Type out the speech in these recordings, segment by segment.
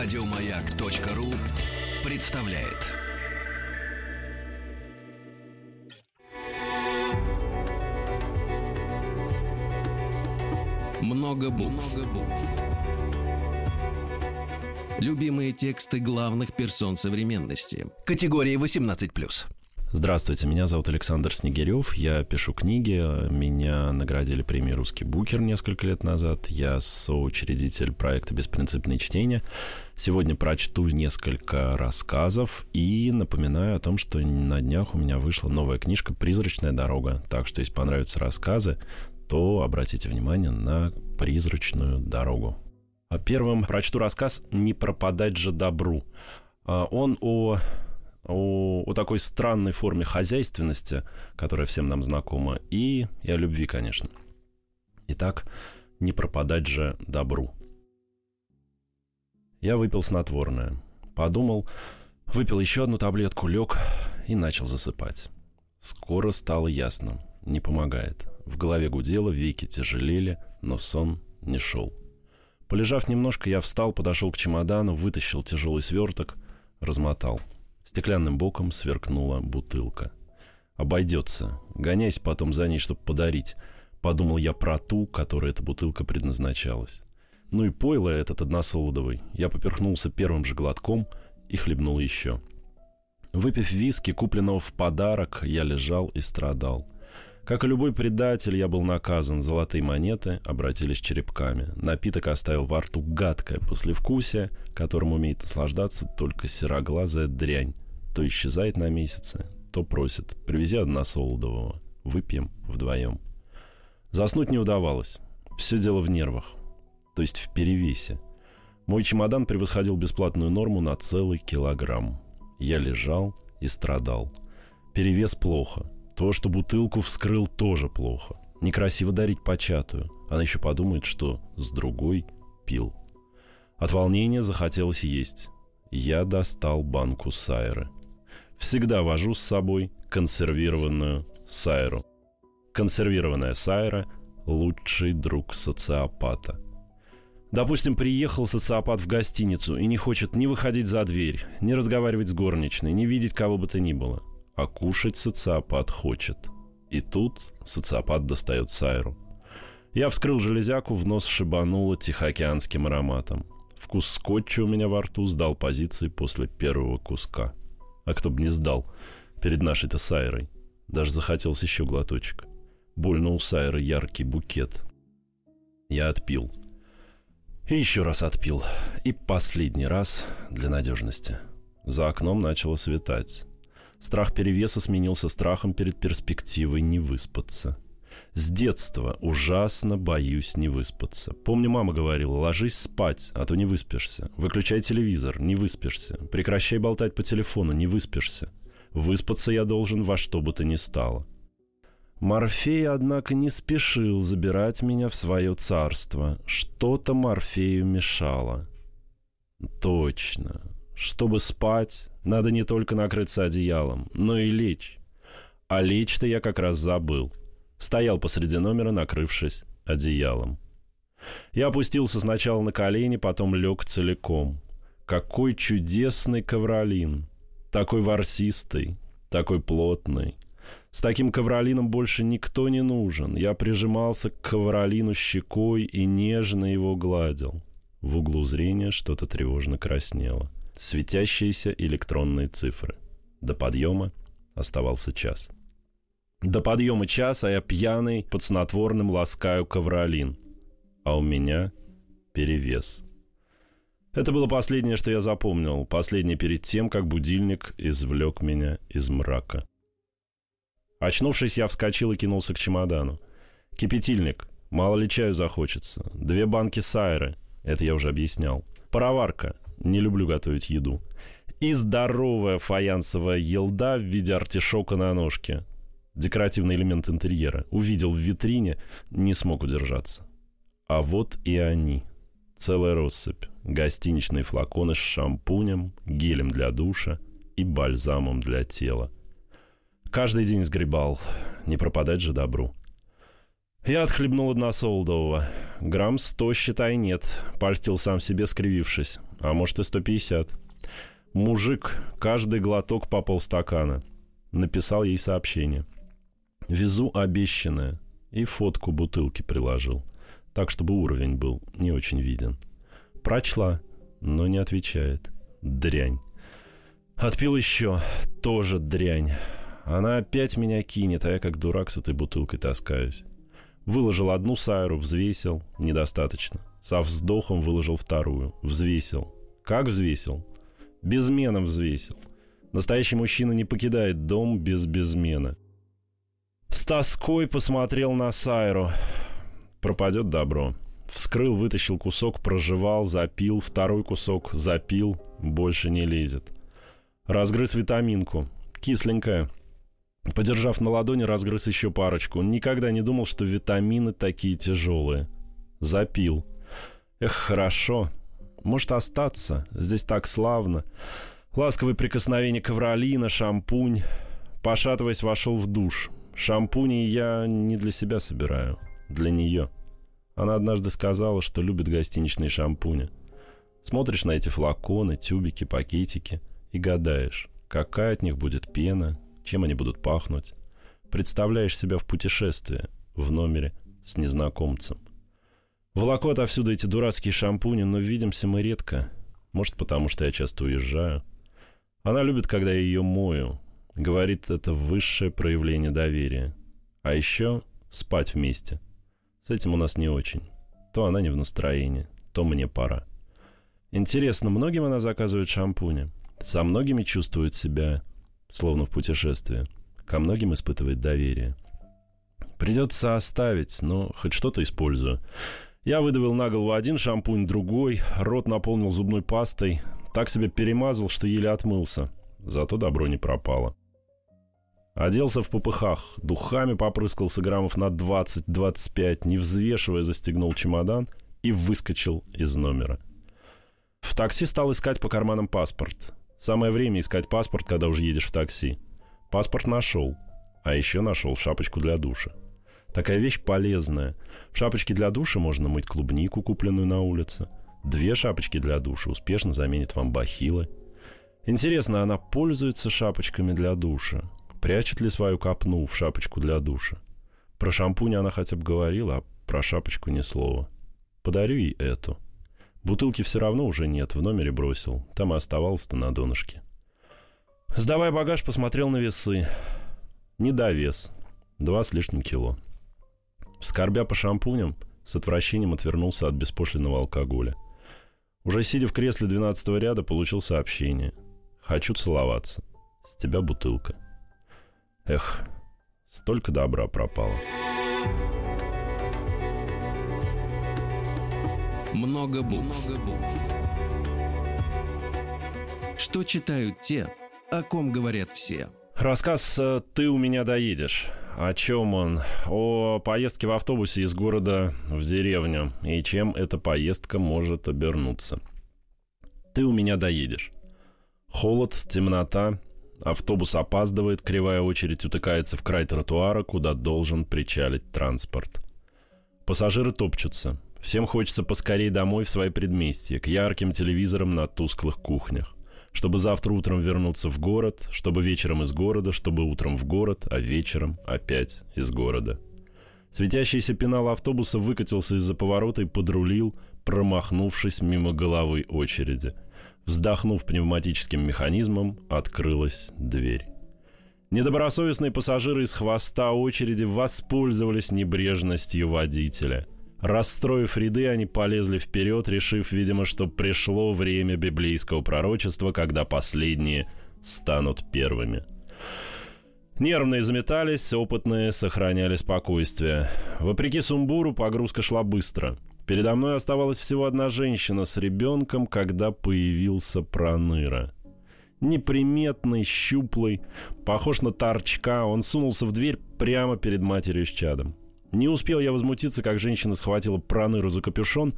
Радиомаяк.ру представляет. Много букв. Любимые тексты главных персон современности. Категории 18+. Здравствуйте, меня зовут Александр Снегирев, я пишу книги, меня наградили премией «Русский букер» несколько лет назад, я соучредитель проекта «Беспринципное чтение». Сегодня прочту несколько рассказов и напоминаю о том, что на днях у меня вышла новая книжка «Призрачная дорога», так что если понравятся рассказы, то обратите внимание на «Призрачную дорогу». А первым прочту рассказ «Не пропадать же добру». А он о о, о такой странной форме хозяйственности, которая всем нам знакома, и, и о любви, конечно. Итак, не пропадать же добру. Я выпил снотворное. Подумал, выпил еще одну таблетку, лег и начал засыпать. Скоро стало ясно. Не помогает. В голове гудело, веки тяжелели, но сон не шел. Полежав немножко, я встал, подошел к чемодану, вытащил тяжелый сверток, размотал – Стеклянным боком сверкнула бутылка. «Обойдется. Гоняйся потом за ней, чтобы подарить», — подумал я про ту, которой эта бутылка предназначалась. Ну и пойло этот односолодовый. Я поперхнулся первым же глотком и хлебнул еще. Выпив виски, купленного в подарок, я лежал и страдал. Как и любой предатель, я был наказан. Золотые монеты обратились черепками. Напиток оставил во рту гадкое послевкусие, которым умеет наслаждаться только сероглазая дрянь. То исчезает на месяцы, то просит «Привези односолодового, выпьем вдвоем». Заснуть не удавалось. Все дело в нервах, то есть в перевесе. Мой чемодан превосходил бесплатную норму на целый килограмм. Я лежал и страдал. Перевес плохо – то, что бутылку вскрыл, тоже плохо. Некрасиво дарить початую. Она еще подумает, что с другой пил. От волнения захотелось есть. Я достал банку сайры. Всегда вожу с собой консервированную сайру. Консервированная сайра – лучший друг социопата. Допустим, приехал социопат в гостиницу и не хочет ни выходить за дверь, ни разговаривать с горничной, ни видеть кого бы то ни было – а кушать социопат хочет. И тут социопат достает сайру. Я вскрыл железяку, в нос шибануло тихоокеанским ароматом. Вкус скотча у меня во рту сдал позиции после первого куска. А кто бы не сдал перед нашей-то сайрой. Даже захотелось еще глоточек. Больно у сайры яркий букет. Я отпил. И еще раз отпил. И последний раз для надежности. За окном начало светать. Страх перевеса сменился страхом перед перспективой не выспаться. С детства ужасно боюсь не выспаться. Помню, мама говорила, ложись спать, а то не выспишься. Выключай телевизор, не выспишься. Прекращай болтать по телефону, не выспишься. Выспаться я должен во что бы то ни стало. Морфей, однако, не спешил забирать меня в свое царство. Что-то Морфею мешало. Точно. Чтобы спать, надо не только накрыться одеялом, но и лечь. А лечь-то я как раз забыл. Стоял посреди номера, накрывшись одеялом. Я опустился сначала на колени, потом лег целиком. Какой чудесный ковролин! Такой ворсистый, такой плотный. С таким ковролином больше никто не нужен. Я прижимался к ковролину щекой и нежно его гладил. В углу зрения что-то тревожно краснело светящиеся электронные цифры. До подъема оставался час. До подъема час, а я пьяный, под снотворным ласкаю ковролин. А у меня перевес. Это было последнее, что я запомнил. Последнее перед тем, как будильник извлек меня из мрака. Очнувшись, я вскочил и кинулся к чемодану. Кипятильник. Мало ли чаю захочется. Две банки сайры. Это я уже объяснял. Пароварка. Не люблю готовить еду. И здоровая фаянсовая елда в виде артишока на ножке. Декоративный элемент интерьера. Увидел в витрине, не смог удержаться. А вот и они. Целая россыпь. Гостиничные флаконы с шампунем, гелем для душа и бальзамом для тела. Каждый день сгребал. Не пропадать же добру. Я отхлебнул односолдового. Грамм сто, считай, нет. Пальстил сам себе, скривившись. А может и 150. Мужик, каждый глоток по полстакана. Написал ей сообщение. Везу обещанное. И фотку бутылки приложил. Так, чтобы уровень был не очень виден. Прочла, но не отвечает. Дрянь. Отпил еще. Тоже дрянь. Она опять меня кинет, а я как дурак с этой бутылкой таскаюсь. Выложил одну сайру, взвесил. Недостаточно. Со вздохом выложил вторую. Взвесил. Как взвесил? Безменом взвесил. Настоящий мужчина не покидает дом без безмена. С тоской посмотрел на Сайру. Пропадет добро. Вскрыл, вытащил кусок, прожевал, запил. Второй кусок запил. Больше не лезет. Разгрыз витаминку. Кисленькая. Подержав на ладони, разгрыз еще парочку. Никогда не думал, что витамины такие тяжелые. Запил. Эх, хорошо. Может остаться. Здесь так славно. Ласковые прикосновения ковролина, шампунь. Пошатываясь, вошел в душ. Шампуни я не для себя собираю. Для нее. Она однажды сказала, что любит гостиничные шампуни. Смотришь на эти флаконы, тюбики, пакетики и гадаешь, какая от них будет пена, чем они будут пахнуть. Представляешь себя в путешествии, в номере с незнакомцем. Волоко отовсюду эти дурацкие шампуни, но видимся мы редко. Может, потому что я часто уезжаю. Она любит, когда я ее мою. Говорит, это высшее проявление доверия. А еще спать вместе. С этим у нас не очень. То она не в настроении, то мне пора. Интересно, многим она заказывает шампуни? Со многими чувствует себя, словно в путешествии. Ко многим испытывает доверие. Придется оставить, но хоть что-то использую. Я выдавил на голову один шампунь, другой, рот наполнил зубной пастой, так себя перемазал, что еле отмылся. Зато добро не пропало. Оделся в попыхах, духами попрыскался граммов на 20-25, не взвешивая, застегнул чемодан и выскочил из номера. В такси стал искать по карманам паспорт. Самое время искать паспорт, когда уже едешь в такси. Паспорт нашел. А еще нашел шапочку для душа. Такая вещь полезная. В шапочке для душа можно мыть клубнику, купленную на улице. Две шапочки для душа успешно заменят вам бахилы. Интересно, она пользуется шапочками для душа? Прячет ли свою копну в шапочку для душа? Про шампунь она хотя бы говорила, а про шапочку ни слова. Подарю ей эту. Бутылки все равно уже нет, в номере бросил. Там и оставалось-то на донышке. Сдавая багаж, посмотрел на весы. Не довес. Два с лишним кило. Скорбя по шампуням, с отвращением отвернулся от беспошлиного алкоголя. Уже сидя в кресле 12 ряда, получил сообщение. «Хочу целоваться. С тебя бутылка». Эх, столько добра пропало. Много букв. Много букв. Что читают те, о ком говорят все. Рассказ э, «Ты у меня доедешь». О чем он? О поездке в автобусе из города в деревню и чем эта поездка может обернуться. Ты у меня доедешь. Холод, темнота, автобус опаздывает, кривая очередь утыкается в край тротуара, куда должен причалить транспорт. Пассажиры топчутся. Всем хочется поскорей домой в свои предместья, к ярким телевизорам на тусклых кухнях чтобы завтра утром вернуться в город, чтобы вечером из города, чтобы утром в город, а вечером опять из города. Светящийся пенал автобуса выкатился из-за поворота и подрулил, промахнувшись мимо головы очереди. Вздохнув пневматическим механизмом, открылась дверь. Недобросовестные пассажиры из хвоста очереди воспользовались небрежностью водителя – Расстроив ряды, они полезли вперед, решив, видимо, что пришло время библейского пророчества, когда последние станут первыми. Нервные заметались, опытные сохраняли спокойствие. Вопреки сумбуру, погрузка шла быстро. Передо мной оставалась всего одна женщина с ребенком, когда появился Проныра. Неприметный, щуплый, похож на торчка, он сунулся в дверь прямо перед матерью с чадом. Не успел я возмутиться, как женщина схватила Проныру за капюшон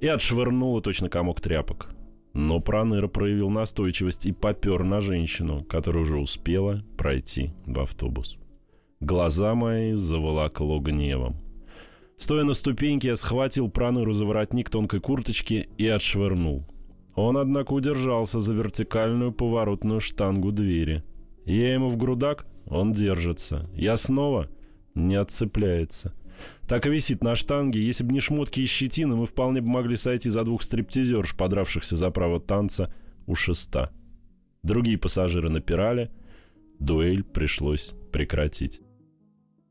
и отшвырнула точно комок тряпок. Но Проныра проявил настойчивость и попер на женщину, которая уже успела пройти в автобус. Глаза мои заволокло гневом. Стоя на ступеньке, я схватил Проныру за воротник тонкой курточки и отшвырнул. Он, однако, удержался за вертикальную поворотную штангу двери. Я ему в грудак, он держится. Я снова не отцепляется. Так и висит на штанге. Если бы не шмотки и щетины, мы вполне бы могли сойти за двух стриптизерш, подравшихся за право танца у шеста. Другие пассажиры напирали. Дуэль пришлось прекратить.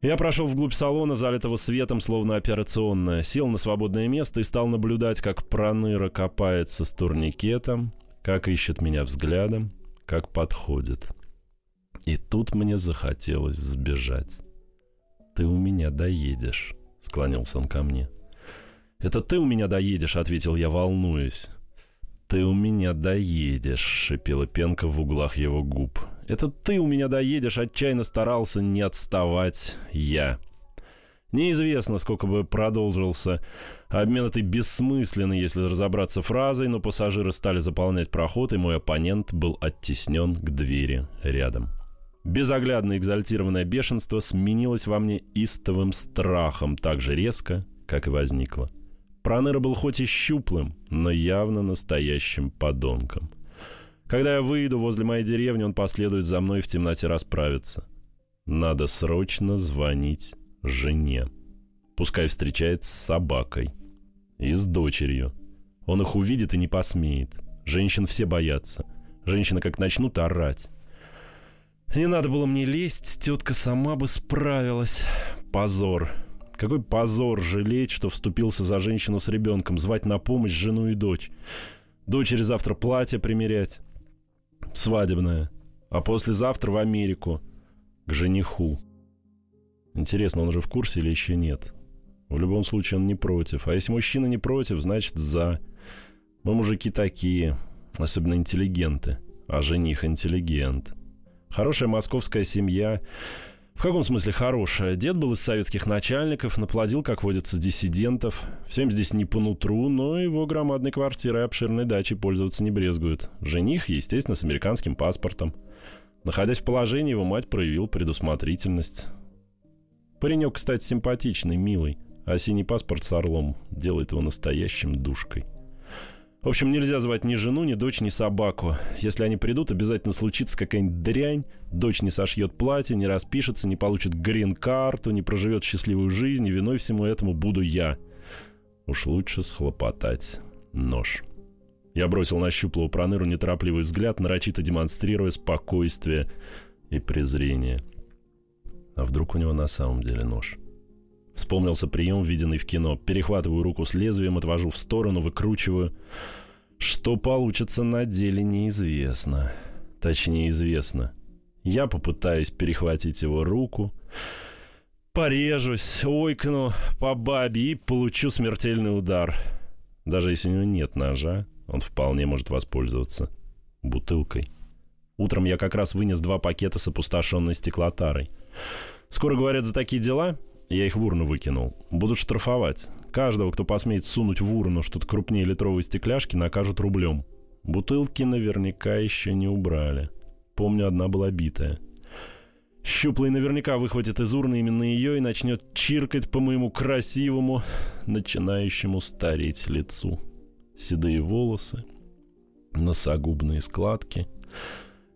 Я прошел вглубь салона, залитого светом, словно операционная, сел на свободное место и стал наблюдать, как проныра копается с турникетом, как ищет меня взглядом, как подходит. И тут мне захотелось сбежать. «Ты у меня доедешь», — склонился он ко мне. «Это ты у меня доедешь», — ответил я, волнуясь. «Ты у меня доедешь», — шипела пенка в углах его губ. «Это ты у меня доедешь», — отчаянно старался не отставать я. Неизвестно, сколько бы продолжился обмен этой бессмысленной, если разобраться фразой, но пассажиры стали заполнять проход, и мой оппонент был оттеснен к двери рядом. Безоглядное экзальтированное бешенство сменилось во мне истовым страхом так же резко, как и возникло. Проныра был хоть и щуплым, но явно настоящим подонком. Когда я выйду возле моей деревни, он последует за мной в темноте расправиться. Надо срочно звонить жене. Пускай встречается с собакой. И с дочерью. Он их увидит и не посмеет. Женщин все боятся. Женщины как начнут орать. Не надо было мне лезть, тетка сама бы справилась. Позор. Какой позор жалеть, что вступился за женщину с ребенком, звать на помощь жену и дочь. Дочери завтра платье примерять. Свадебное. А послезавтра в Америку. К жениху. Интересно, он же в курсе или еще нет? В любом случае он не против. А если мужчина не против, значит за. Мы мужики такие, особенно интеллигенты. А жених интеллигент. Хорошая московская семья. В каком смысле хорошая? Дед был из советских начальников, наплодил, как водится, диссидентов. Всем здесь не по нутру, но его громадной квартирой и обширной дачей пользоваться не брезгуют. Жених, естественно, с американским паспортом. Находясь в положении, его мать проявил предусмотрительность. Паренек, кстати, симпатичный, милый, а синий паспорт с орлом делает его настоящим душкой. В общем, нельзя звать ни жену, ни дочь, ни собаку. Если они придут, обязательно случится какая-нибудь дрянь. Дочь не сошьет платье, не распишется, не получит грин-карту, не проживет счастливую жизнь, и виной всему этому буду я. Уж лучше схлопотать нож. Я бросил на щуплого проныру неторопливый взгляд, нарочито демонстрируя спокойствие и презрение. А вдруг у него на самом деле нож? Вспомнился прием, виденный в кино. Перехватываю руку с лезвием, отвожу в сторону, выкручиваю. Что получится на деле, неизвестно. Точнее, известно. Я попытаюсь перехватить его руку, порежусь, ойкну по бабе и получу смертельный удар. Даже если у него нет ножа, он вполне может воспользоваться бутылкой. Утром я как раз вынес два пакета с опустошенной стеклотарой. Скоро, говорят, за такие дела я их в урну выкинул. Будут штрафовать. Каждого, кто посмеет сунуть в урну что-то крупнее литровой стекляшки, накажут рублем. Бутылки наверняка еще не убрали. Помню, одна была битая. Щуплый наверняка выхватит из урны именно ее и начнет чиркать по моему красивому, начинающему стареть лицу. Седые волосы, носогубные складки —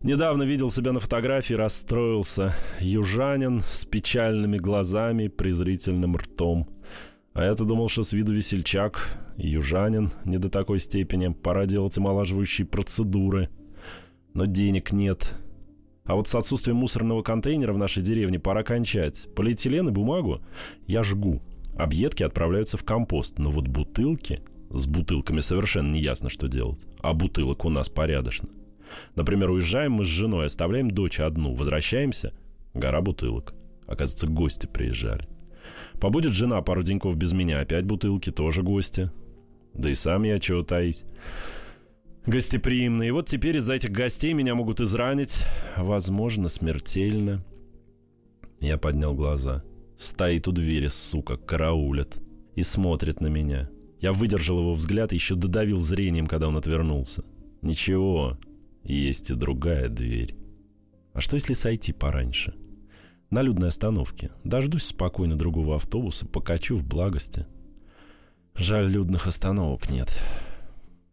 Недавно видел себя на фотографии, расстроился. Южанин с печальными глазами, презрительным ртом. А я-то думал, что с виду весельчак. Южанин не до такой степени. Пора делать омолаживающие процедуры. Но денег нет. А вот с отсутствием мусорного контейнера в нашей деревне пора кончать. Полиэтилен и бумагу я жгу. Объедки отправляются в компост. Но вот бутылки... С бутылками совершенно не ясно, что делать. А бутылок у нас порядочно. Например, уезжаем мы с женой, оставляем дочь одну, возвращаемся, гора бутылок. Оказывается, гости приезжали. Побудет жена пару деньков без меня, опять бутылки, тоже гости. Да и сам я чего таить. Гостеприимный. И вот теперь из-за этих гостей меня могут изранить, возможно, смертельно. Я поднял глаза. Стоит у двери, сука, караулит. И смотрит на меня. Я выдержал его взгляд и еще додавил зрением, когда он отвернулся. Ничего, есть и другая дверь. А что если сойти пораньше? На людной остановке. Дождусь спокойно другого автобуса, покачу в благости. Жаль, людных остановок нет.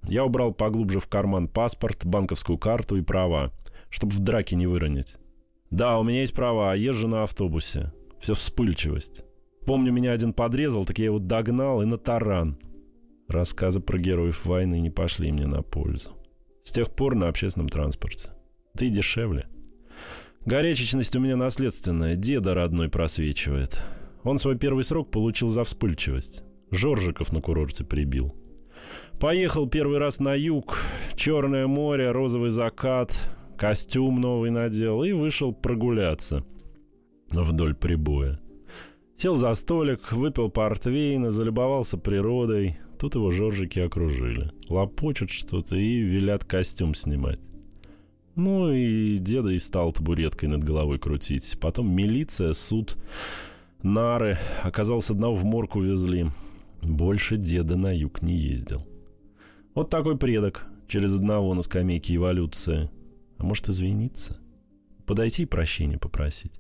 Я убрал поглубже в карман паспорт, банковскую карту и права, чтобы в драке не выронить. Да, у меня есть права, езжу на автобусе. Все вспыльчивость. Помню, меня один подрезал, так я его догнал и на таран. Рассказы про героев войны не пошли мне на пользу. С тех пор на общественном транспорте. И дешевле. Горячечность у меня наследственная, деда родной просвечивает. Он свой первый срок получил за вспыльчивость. Жоржиков на курорте прибил. Поехал первый раз на юг, Черное море, розовый закат, костюм новый надел и вышел прогуляться вдоль прибоя. Сел за столик, выпил портвейна, залюбовался природой. Тут его жоржики окружили. Лопочут что-то и велят костюм снимать. Ну и деда и стал табуреткой над головой крутить. Потом милиция, суд, нары. Оказалось, одного в морг увезли. Больше деда на юг не ездил. Вот такой предок через одного на скамейке эволюции. А может извиниться? Подойти и прощения попросить.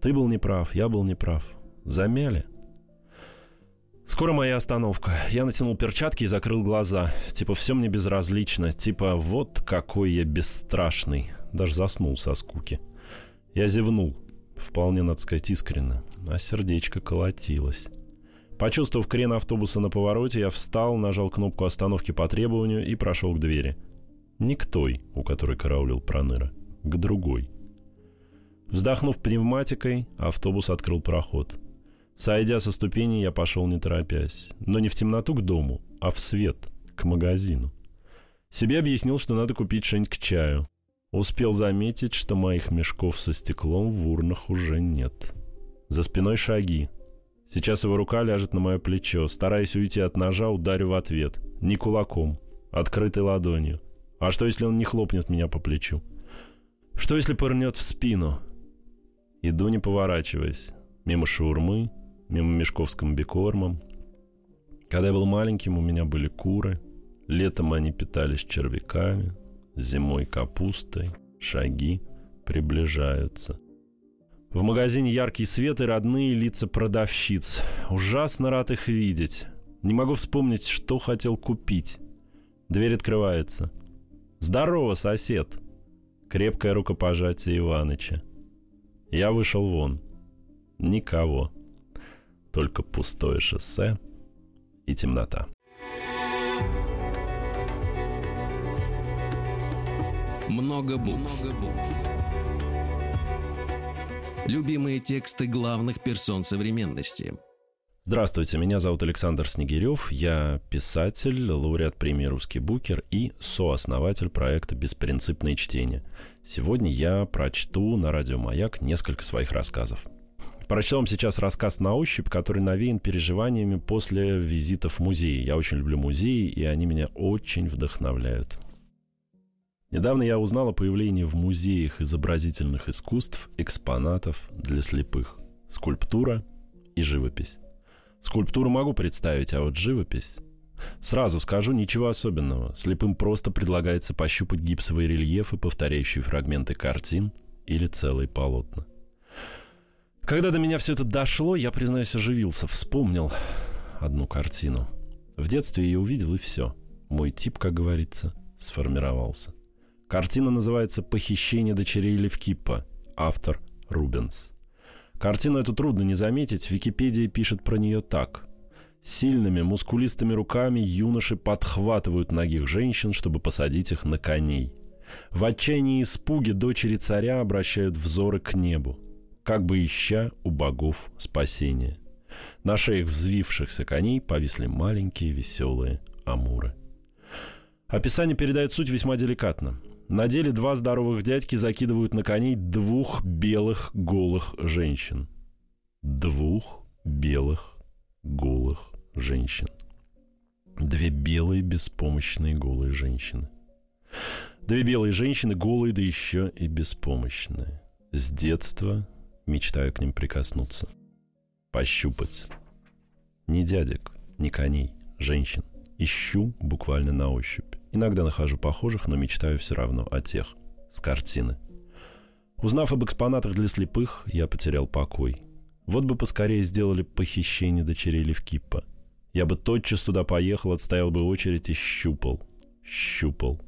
Ты был неправ, я был неправ. Замяли. Скоро моя остановка. Я натянул перчатки и закрыл глаза. Типа, все мне безразлично. Типа, вот какой я бесстрашный. Даже заснул со скуки. Я зевнул. Вполне, надо сказать, искренне. А сердечко колотилось. Почувствовав крен автобуса на повороте, я встал, нажал кнопку остановки по требованию и прошел к двери. Не к той, у которой караулил Проныра. К другой. Вздохнув пневматикой, автобус открыл проход. Сойдя со ступеней, я пошел не торопясь. Но не в темноту к дому, а в свет, к магазину. Себе объяснил, что надо купить что-нибудь к чаю. Успел заметить, что моих мешков со стеклом в урнах уже нет. За спиной шаги. Сейчас его рука ляжет на мое плечо. Стараясь уйти от ножа, ударю в ответ. Не кулаком, открытой ладонью. А что, если он не хлопнет меня по плечу? Что, если пырнет в спину? Иду, не поворачиваясь. Мимо шаурмы, мимо мешков с комбикормом. Когда я был маленьким, у меня были куры. Летом они питались червяками, зимой капустой. Шаги приближаются. В магазине яркий свет и родные лица продавщиц. Ужасно рад их видеть. Не могу вспомнить, что хотел купить. Дверь открывается. «Здорово, сосед!» Крепкое рукопожатие Иваныча. Я вышел вон. Никого только пустое шоссе и темнота. Много букв. Много букв. Любимые тексты главных персон современности. Здравствуйте, меня зовут Александр Снегирев, я писатель, лауреат премии «Русский букер» и сооснователь проекта «Беспринципное чтение». Сегодня я прочту на радио «Маяк» несколько своих рассказов. Прочту вам сейчас рассказ на ощупь, который навеян переживаниями после визита в музей. Я очень люблю музеи, и они меня очень вдохновляют. Недавно я узнал о появлении в музеях изобразительных искусств экспонатов для слепых. Скульптура и живопись. Скульптуру могу представить, а вот живопись... Сразу скажу, ничего особенного. Слепым просто предлагается пощупать гипсовые рельефы, повторяющие фрагменты картин или целые полотна. Когда до меня все это дошло, я, признаюсь, оживился, вспомнил одну картину. В детстве ее увидел, и все. Мой тип, как говорится, сформировался. Картина называется «Похищение дочерей Левкипа». Автор Рубенс. Картину эту трудно не заметить, Википедия пишет про нее так. Сильными, мускулистыми руками юноши подхватывают ногих женщин, чтобы посадить их на коней. В отчаянии и испуге дочери царя обращают взоры к небу как бы ища у богов спасения. На шеях взвившихся коней повисли маленькие веселые амуры. Описание передает суть весьма деликатно. На деле два здоровых дядьки закидывают на коней двух белых голых женщин. Двух белых голых женщин. Две белые беспомощные голые женщины. Две белые женщины голые, да еще и беспомощные. С детства мечтаю к ним прикоснуться. Пощупать. Ни дядек, ни коней, женщин. Ищу буквально на ощупь. Иногда нахожу похожих, но мечтаю все равно о тех, с картины. Узнав об экспонатах для слепых, я потерял покой. Вот бы поскорее сделали похищение дочерей Левкипа. Я бы тотчас туда поехал, отстоял бы очередь и щупал. щупал.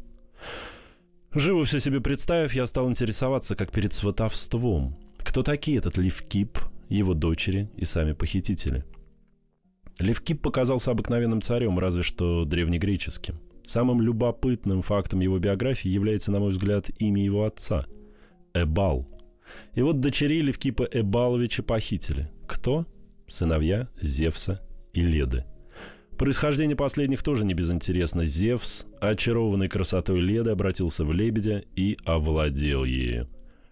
Живо все себе представив, я стал интересоваться, как перед сватовством. Кто такие этот Левкип, его дочери и сами похитители? Левкип показался обыкновенным царем, разве что древнегреческим. Самым любопытным фактом его биографии является, на мой взгляд, имя его отца – Эбал. И вот дочерей Левкипа Эбаловича похитили. Кто? Сыновья Зевса и Леды – Происхождение последних тоже не безинтересно. Зевс, очарованный красотой Леды, обратился в лебедя и овладел ею.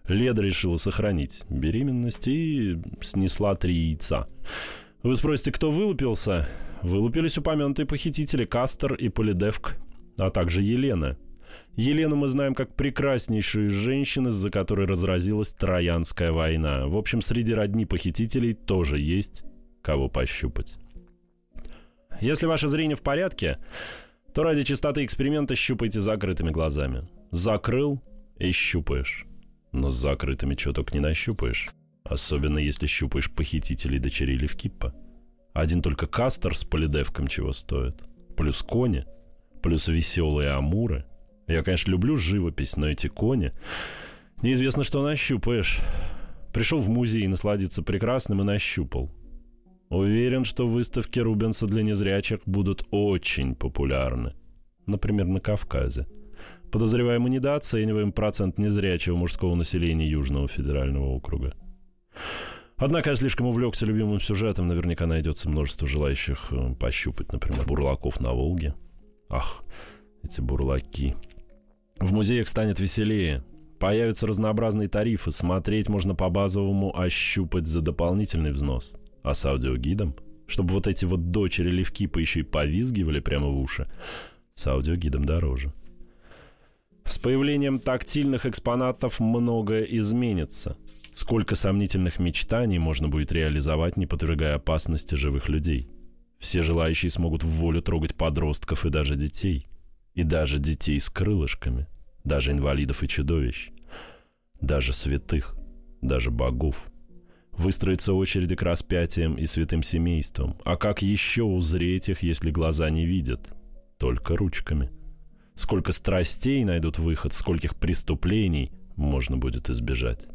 Леда решила сохранить беременность и снесла три яйца. Вы спросите, кто вылупился? Вылупились упомянутые похитители Кастер и Полидевк, а также Елена. Елену мы знаем как прекраснейшую из женщин, из-за которой разразилась Троянская война. В общем, среди родни похитителей тоже есть кого пощупать. Если ваше зрение в порядке, то ради чистоты эксперимента щупайте закрытыми глазами. Закрыл и щупаешь. Но с закрытыми только не нащупаешь. Особенно если щупаешь похитителей дочерей Левкиппа. Один только Кастер с полидевком чего стоит. Плюс кони. Плюс веселые амуры. Я, конечно, люблю живопись, но эти кони... Неизвестно, что нащупаешь. Пришел в музей насладиться прекрасным и нащупал. Уверен, что выставки Рубенса для незрячих будут очень популярны. Например, на Кавказе. Подозреваем, мы недооцениваем процент незрячего мужского населения Южного федерального округа. Однако я слишком увлекся любимым сюжетом. Наверняка найдется множество желающих э, пощупать, например, бурлаков на Волге. Ах, эти бурлаки. В музеях станет веселее. Появятся разнообразные тарифы. Смотреть можно по базовому, а щупать за дополнительный взнос – а с аудиогидом? Чтобы вот эти вот дочери Левкипа еще и повизгивали прямо в уши. С аудиогидом дороже. С появлением тактильных экспонатов многое изменится. Сколько сомнительных мечтаний можно будет реализовать, не подвергая опасности живых людей. Все желающие смогут в волю трогать подростков и даже детей. И даже детей с крылышками. Даже инвалидов и чудовищ. Даже святых. Даже богов – Выстроиться очереди к распятиям и святым семействам. А как еще узреть их, если глаза не видят? Только ручками. Сколько страстей найдут выход, скольких преступлений можно будет избежать.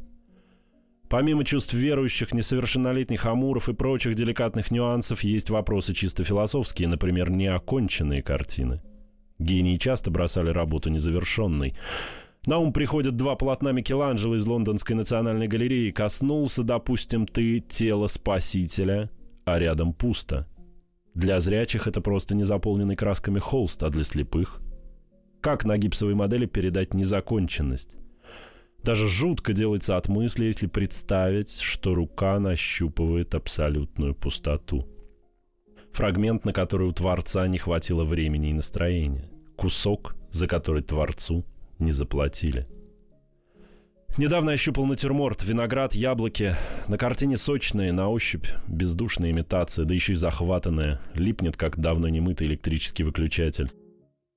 Помимо чувств верующих, несовершеннолетних амуров и прочих деликатных нюансов, есть вопросы чисто философские, например, неоконченные картины. Гении часто бросали работу незавершенной. На ум приходят два полотна Микеланджело из Лондонской национальной галереи. Коснулся, допустим, ты тела Спасителя, а рядом пусто. Для зрячих это просто незаполненный красками холст, а для слепых? Как на гипсовой модели передать незаконченность? Даже жутко делается от мысли, если представить, что рука нащупывает абсолютную пустоту. Фрагмент, на который у Творца не хватило времени и настроения. Кусок, за который Творцу не заплатили. Недавно я щупал натюрморт, виноград, яблоки. На картине сочные, на ощупь, бездушная имитация, да еще и захватанная. Липнет, как давно немытый электрический выключатель.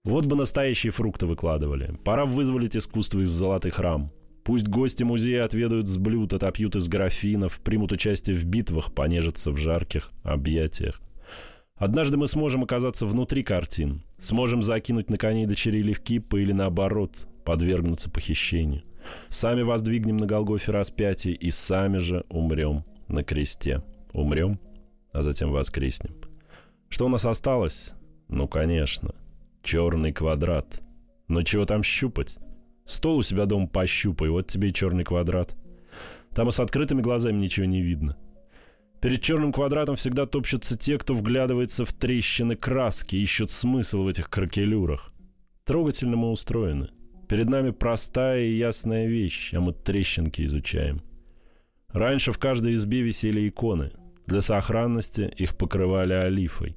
Вот бы настоящие фрукты выкладывали. Пора вызволить искусство из золотых рам. Пусть гости музея отведают с блюд, отопьют из графинов, примут участие в битвах, понежатся в жарких объятиях. Однажды мы сможем оказаться внутри картин. Сможем закинуть на коней дочерей Левкипа или наоборот, подвергнуться похищению. Сами воздвигнем на Голгофе распятие и сами же умрем на кресте. Умрем, а затем воскреснем. Что у нас осталось? Ну, конечно, черный квадрат. Но чего там щупать? Стол у себя дома пощупай, вот тебе и черный квадрат. Там и с открытыми глазами ничего не видно. Перед черным квадратом всегда топчутся те, кто вглядывается в трещины краски, ищут смысл в этих кракелюрах. Трогательно мы устроены. Перед нами простая и ясная вещь, а мы трещинки изучаем. Раньше в каждой избе висели иконы. Для сохранности их покрывали олифой.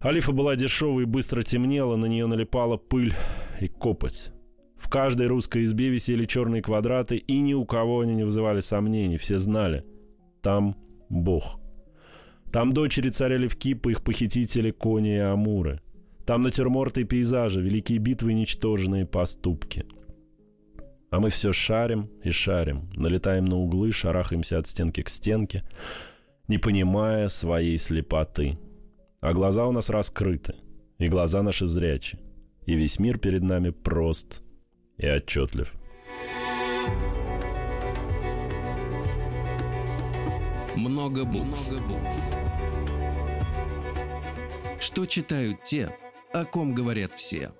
Олифа была дешевой и быстро темнела, на нее налипала пыль и копоть. В каждой русской избе висели черные квадраты, и ни у кого они не вызывали сомнений, все знали. Там Бог. Там дочери царя Левкипа, их похитители, кони и амуры – там натюрморты и пейзажи, великие битвы и ничтожные поступки. А мы все шарим и шарим, налетаем на углы, шарахаемся от стенки к стенке, не понимая своей слепоты. А глаза у нас раскрыты, и глаза наши зрячи. и весь мир перед нами прост и отчетлив. Много букв. Много букв. Что читают те, о ком говорят все.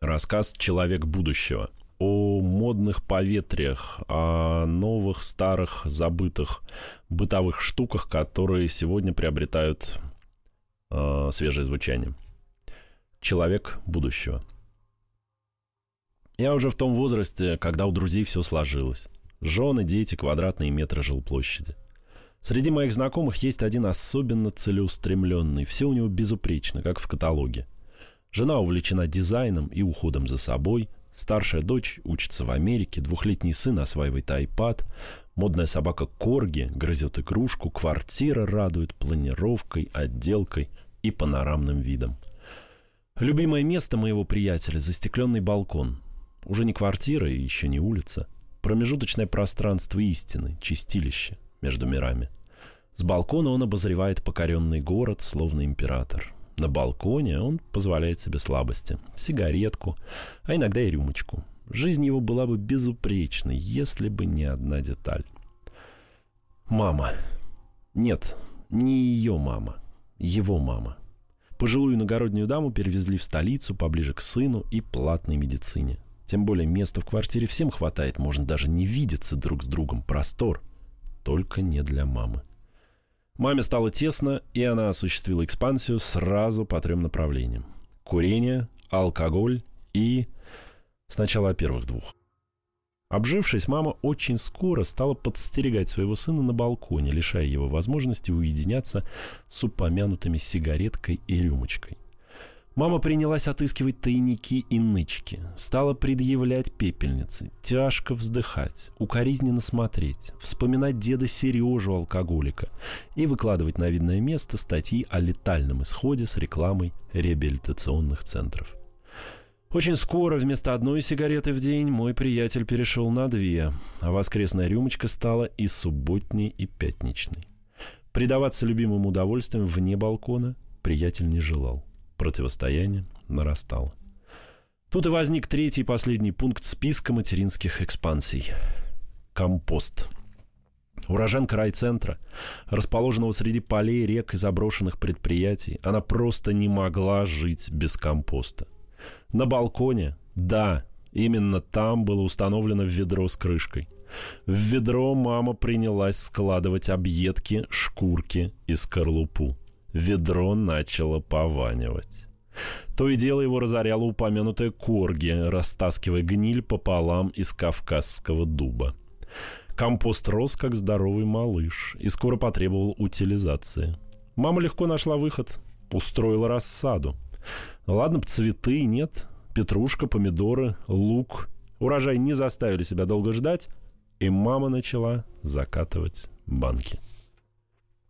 Рассказ «Человек будущего» о модных поветриях, о новых, старых, забытых бытовых штуках, которые сегодня приобретают э, свежее звучание. Человек будущего. Я уже в том возрасте, когда у друзей все сложилось. Жены, дети, квадратные метры жилплощади. Среди моих знакомых есть один особенно целеустремленный. Все у него безупречно, как в каталоге. Жена увлечена дизайном и уходом за собой. Старшая дочь учится в Америке. Двухлетний сын осваивает iPad. Модная собака Корги грызет игрушку. Квартира радует планировкой, отделкой и панорамным видом. Любимое место моего приятеля – застекленный балкон. Уже не квартира и еще не улица. Промежуточное пространство истины, чистилище между мирами. С балкона он обозревает покоренный город, словно император. На балконе он позволяет себе слабости. Сигаретку, а иногда и рюмочку. Жизнь его была бы безупречной, если бы не одна деталь. Мама. Нет, не ее мама. Его мама. Пожилую иногороднюю даму перевезли в столицу, поближе к сыну и платной медицине. Тем более места в квартире всем хватает, можно даже не видеться друг с другом. Простор. Только не для мамы. Маме стало тесно, и она осуществила экспансию сразу по трем направлениям. Курение, алкоголь и... Сначала о первых двух. Обжившись, мама очень скоро стала подстерегать своего сына на балконе, лишая его возможности уединяться с упомянутыми сигареткой и рюмочкой. Мама принялась отыскивать тайники и нычки, стала предъявлять пепельницы, тяжко вздыхать, укоризненно смотреть, вспоминать деда Сережу алкоголика и выкладывать на видное место статьи о летальном исходе с рекламой реабилитационных центров. Очень скоро вместо одной сигареты в день мой приятель перешел на две, а воскресная рюмочка стала и субботней, и пятничной. Предаваться любимым удовольствиям вне балкона приятель не желал. Противостояние нарастало. Тут и возник третий и последний пункт списка материнских экспансий. Компост. Уроженка райцентра, расположенного среди полей, рек и заброшенных предприятий, она просто не могла жить без компоста – на балконе, да, именно там было установлено ведро с крышкой. В ведро мама принялась складывать объедки, шкурки и скорлупу. Ведро начало пованивать. То и дело его разоряло упомянутая корги, растаскивая гниль пополам из кавказского дуба. Компост рос, как здоровый малыш, и скоро потребовал утилизации. Мама легко нашла выход, устроила рассаду. Ладно, цветы нет, петрушка, помидоры, лук. Урожай не заставили себя долго ждать, и мама начала закатывать банки.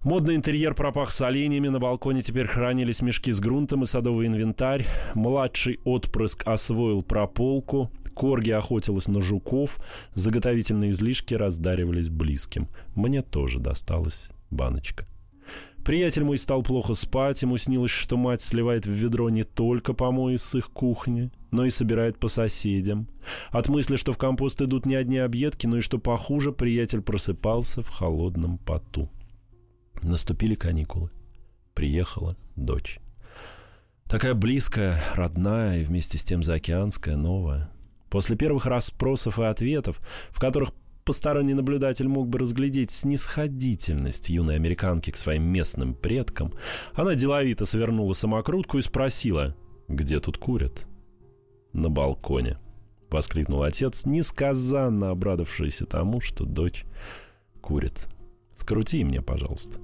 Модный интерьер пропах соленьями, на балконе теперь хранились мешки с грунтом и садовый инвентарь. Младший отпрыск освоил прополку, Корги охотилась на жуков, заготовительные излишки раздаривались близким. Мне тоже досталась баночка. Приятель мой стал плохо спать, ему снилось, что мать сливает в ведро не только помои с их кухни, но и собирает по соседям. От мысли, что в компост идут не одни объедки, но и что похуже, приятель просыпался в холодном поту. Наступили каникулы. Приехала дочь. Такая близкая, родная и вместе с тем заокеанская, новая. После первых расспросов и ответов, в которых посторонний наблюдатель мог бы разглядеть снисходительность юной американки к своим местным предкам, она деловито свернула самокрутку и спросила, где тут курят? «На балконе», — воскликнул отец, несказанно обрадовавшийся тому, что дочь курит. «Скрути мне, пожалуйста».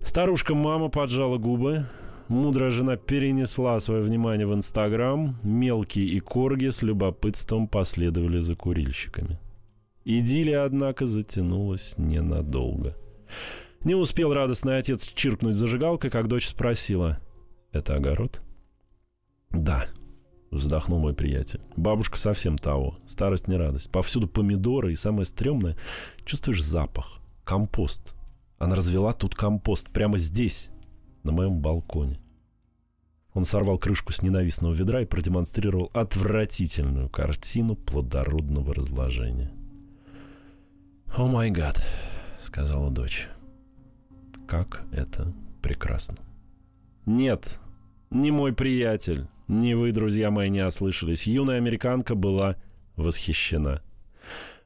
Старушка-мама поджала губы, Мудрая жена перенесла свое внимание в Инстаграм. Мелкие и корги с любопытством последовали за курильщиками. Идиллия, однако, затянулась ненадолго. Не успел радостный отец чиркнуть зажигалкой, как дочь спросила. «Это огород?» «Да», — вздохнул мой приятель. «Бабушка совсем того. Старость не радость. Повсюду помидоры, и самое стрёмное — чувствуешь запах. Компост. Она развела тут компост прямо здесь, на моем балконе. Он сорвал крышку с ненавистного ведра и продемонстрировал отвратительную картину плодородного разложения. «О май гад», — сказала дочь. «Как это прекрасно». «Нет, не мой приятель, не вы, друзья мои, не ослышались. Юная американка была восхищена».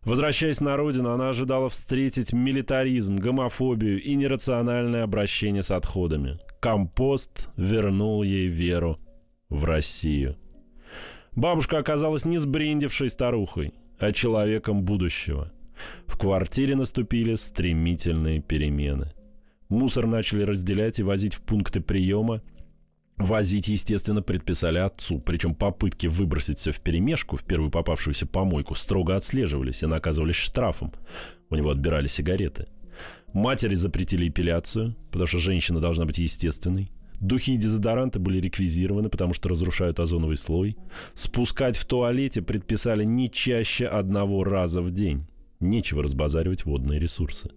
Возвращаясь на родину, она ожидала встретить милитаризм, гомофобию и нерациональное обращение с отходами. Компост вернул ей веру в Россию. Бабушка оказалась не сбрендившей старухой, а человеком будущего. В квартире наступили стремительные перемены. Мусор начали разделять и возить в пункты приема – Возить, естественно, предписали отцу, причем попытки выбросить все в перемешку в первую попавшуюся помойку строго отслеживались и наказывались штрафом. У него отбирали сигареты. Матери запретили эпиляцию, потому что женщина должна быть естественной. Духи и дезодоранты были реквизированы, потому что разрушают озоновый слой. Спускать в туалете предписали не чаще одного раза в день. Нечего разбазаривать водные ресурсы.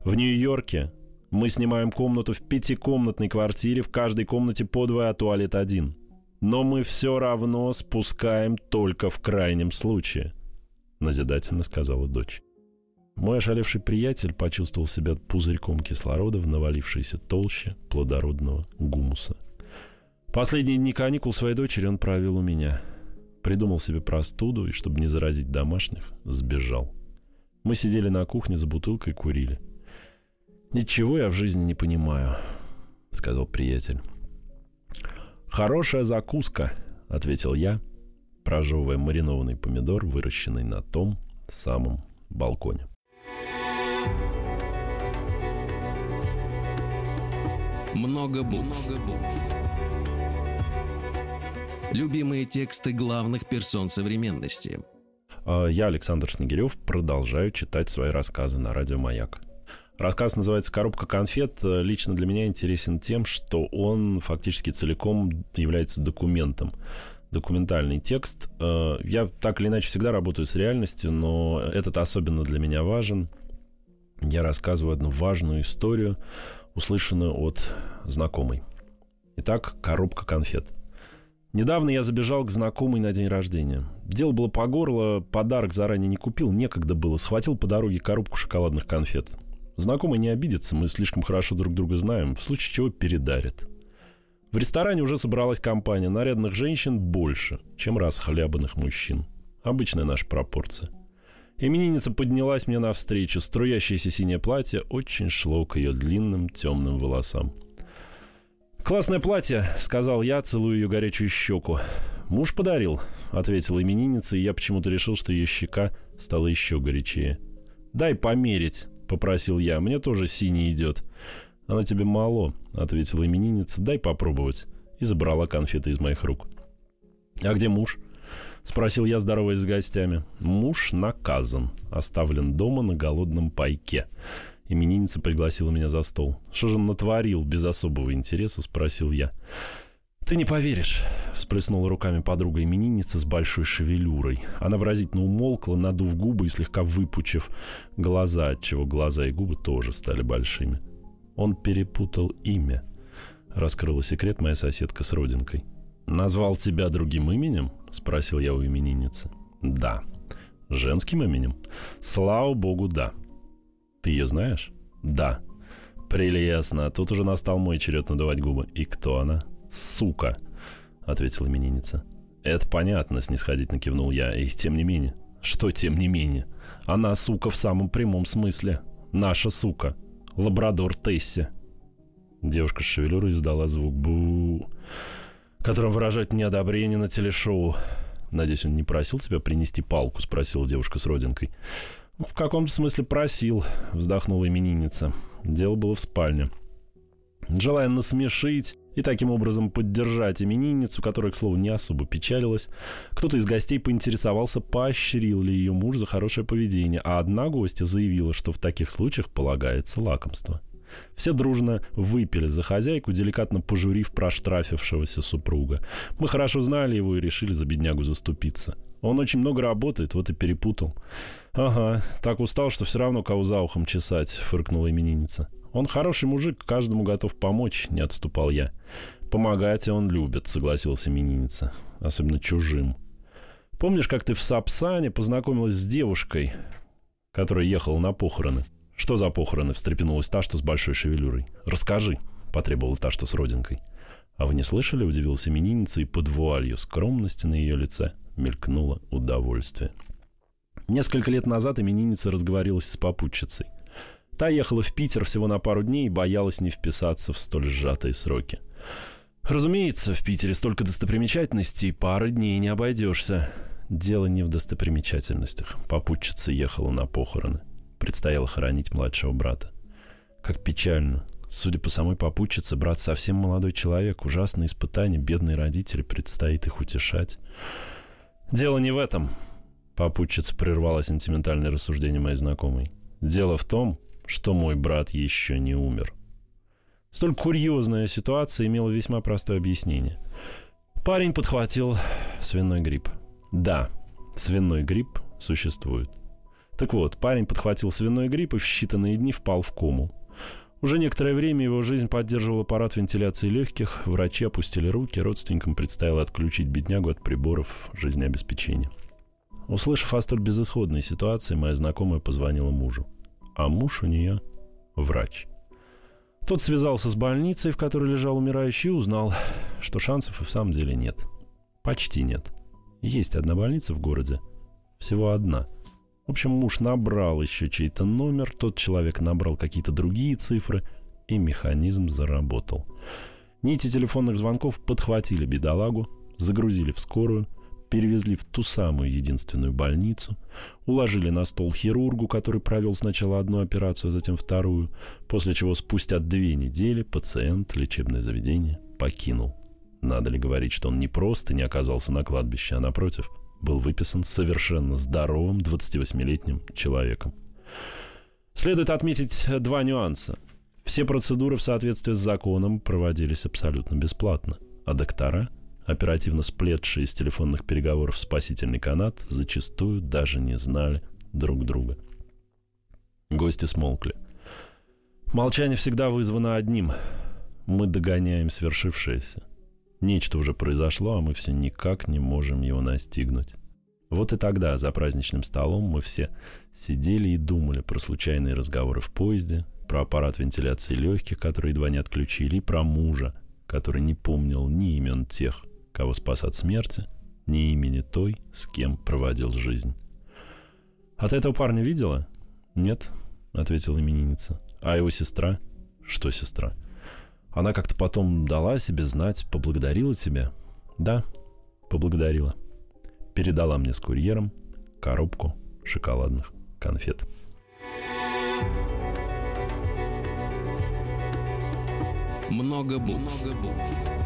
В Нью-Йорке мы снимаем комнату в пятикомнатной квартире, в каждой комнате по два, а туалет один. Но мы все равно спускаем только в крайнем случае», — назидательно сказала дочь. Мой ошалевший приятель почувствовал себя пузырьком кислорода в навалившейся толще плодородного гумуса. Последние дни каникул своей дочери он провел у меня. Придумал себе простуду и, чтобы не заразить домашних, сбежал. Мы сидели на кухне за бутылкой и курили. «Ничего я в жизни не понимаю», — сказал приятель. «Хорошая закуска», — ответил я, прожевывая маринованный помидор, выращенный на том самом балконе. Много букв. Много букв. Любимые тексты главных персон современности. А я, Александр Снегирев, продолжаю читать свои рассказы на радио «Маяк». Рассказ называется «Коробка конфет». Лично для меня интересен тем, что он фактически целиком является документом. Документальный текст. Э, я так или иначе всегда работаю с реальностью, но этот особенно для меня важен. Я рассказываю одну важную историю, услышанную от знакомой. Итак, коробка конфет. Недавно я забежал к знакомой на день рождения. Дело было по горло, подарок заранее не купил, некогда было. Схватил по дороге коробку шоколадных конфет. Знакомый не обидится, мы слишком хорошо друг друга знаем, в случае чего передарит. В ресторане уже собралась компания. Нарядных женщин больше, чем расхлябанных мужчин. Обычная наша пропорция. Именинница поднялась мне навстречу. Струящееся синее платье очень шло к ее длинным темным волосам. «Классное платье», — сказал я, целую ее горячую щеку. «Муж подарил», — ответила именинница, и я почему-то решил, что ее щека стала еще горячее. «Дай померить», — попросил я. «Мне тоже синий идет». «Она тебе мало», — ответила именинница. «Дай попробовать». И забрала конфеты из моих рук. «А где муж?» — спросил я, здороваясь с гостями. «Муж наказан. Оставлен дома на голодном пайке». Именинница пригласила меня за стол. «Что же он натворил?» — без особого интереса спросил я. «Ты не поверишь», — всплеснула руками подруга именинница с большой шевелюрой. Она выразительно умолкла, надув губы и слегка выпучив глаза, отчего глаза и губы тоже стали большими. Он перепутал имя. Раскрыла секрет моя соседка с родинкой. «Назвал тебя другим именем?» — спросил я у именинницы. «Да». «Женским именем?» «Слава богу, да». «Ты ее знаешь?» «Да». «Прелестно. Тут уже настал мой черед надувать губы. И кто она?» «Сука!» — ответила именинница. «Это понятно», — снисходительно кивнул я, и тем не менее. «Что тем не менее? Она сука в самом прямом смысле. Наша сука. Лабрадор Тесси». Девушка с шевелюрой издала звук бу которым выражать неодобрение на телешоу. «Надеюсь, он не просил тебя принести палку?» — спросила девушка с родинкой. «Ну, в каком-то смысле просил», — вздохнула именинница. Дело было в спальне. Желая насмешить и таким образом поддержать именинницу, которая, к слову, не особо печалилась. Кто-то из гостей поинтересовался, поощрил ли ее муж за хорошее поведение, а одна гостья заявила, что в таких случаях полагается лакомство. Все дружно выпили за хозяйку, деликатно пожурив проштрафившегося супруга. Мы хорошо знали его и решили за беднягу заступиться. Он очень много работает, вот и перепутал. «Ага, так устал, что все равно кого за ухом чесать», — фыркнула именинница. Он хороший мужик, каждому готов помочь, не отступал я. Помогать он любит, согласился именинница. Особенно чужим. Помнишь, как ты в Сапсане познакомилась с девушкой, которая ехала на похороны? Что за похороны? Встрепенулась та, что с большой шевелюрой. Расскажи, потребовала та, что с родинкой. А вы не слышали, удивился именинница, и под вуалью скромности на ее лице мелькнуло удовольствие. Несколько лет назад именинница разговорилась с попутчицей. Та ехала в Питер всего на пару дней и боялась не вписаться в столь сжатые сроки. Разумеется, в Питере столько достопримечательностей, пары дней не обойдешься. Дело не в достопримечательностях. Попутчица ехала на похороны. Предстояло хоронить младшего брата. Как печально. Судя по самой попутчице, брат совсем молодой человек. Ужасное испытание. Бедные родители. Предстоит их утешать. Дело не в этом. Попутчица прервала сентиментальное рассуждение моей знакомой. Дело в том, что мой брат еще не умер. Столь курьезная ситуация имела весьма простое объяснение. Парень подхватил свиной грипп. Да, свиной грипп существует. Так вот, парень подхватил свиной грипп и в считанные дни впал в кому. Уже некоторое время его жизнь поддерживал аппарат вентиляции легких, врачи опустили руки, родственникам предстояло отключить беднягу от приборов жизнеобеспечения. Услышав о столь безысходной ситуации, моя знакомая позвонила мужу. А муж у нее врач – тот связался с больницей, в которой лежал умирающий, и узнал, что шансов и в самом деле нет. Почти нет. Есть одна больница в городе. Всего одна. В общем, муж набрал еще чей-то номер, тот человек набрал какие-то другие цифры, и механизм заработал. Нити телефонных звонков подхватили бедолагу, загрузили в скорую, перевезли в ту самую единственную больницу, уложили на стол хирургу, который провел сначала одну операцию, а затем вторую, после чего спустя две недели пациент лечебное заведение покинул. Надо ли говорить, что он не просто не оказался на кладбище, а напротив, был выписан совершенно здоровым 28-летним человеком. Следует отметить два нюанса. Все процедуры в соответствии с законом проводились абсолютно бесплатно, а доктора – оперативно сплетшие из телефонных переговоров спасительный канат, зачастую даже не знали друг друга. Гости смолкли. Молчание всегда вызвано одним. Мы догоняем свершившееся. Нечто уже произошло, а мы все никак не можем его настигнуть. Вот и тогда за праздничным столом мы все сидели и думали про случайные разговоры в поезде, про аппарат вентиляции легких, который едва не отключили, и про мужа, который не помнил ни имен тех, кого спас от смерти, ни имени той, с кем проводил жизнь. «А ты этого парня видела?» «Нет», — ответила именинница. «А его сестра?» «Что сестра?» «Она как-то потом дала себе знать, поблагодарила тебя?» «Да, поблагодарила. Передала мне с курьером коробку шоколадных конфет». Много букв. Много букв.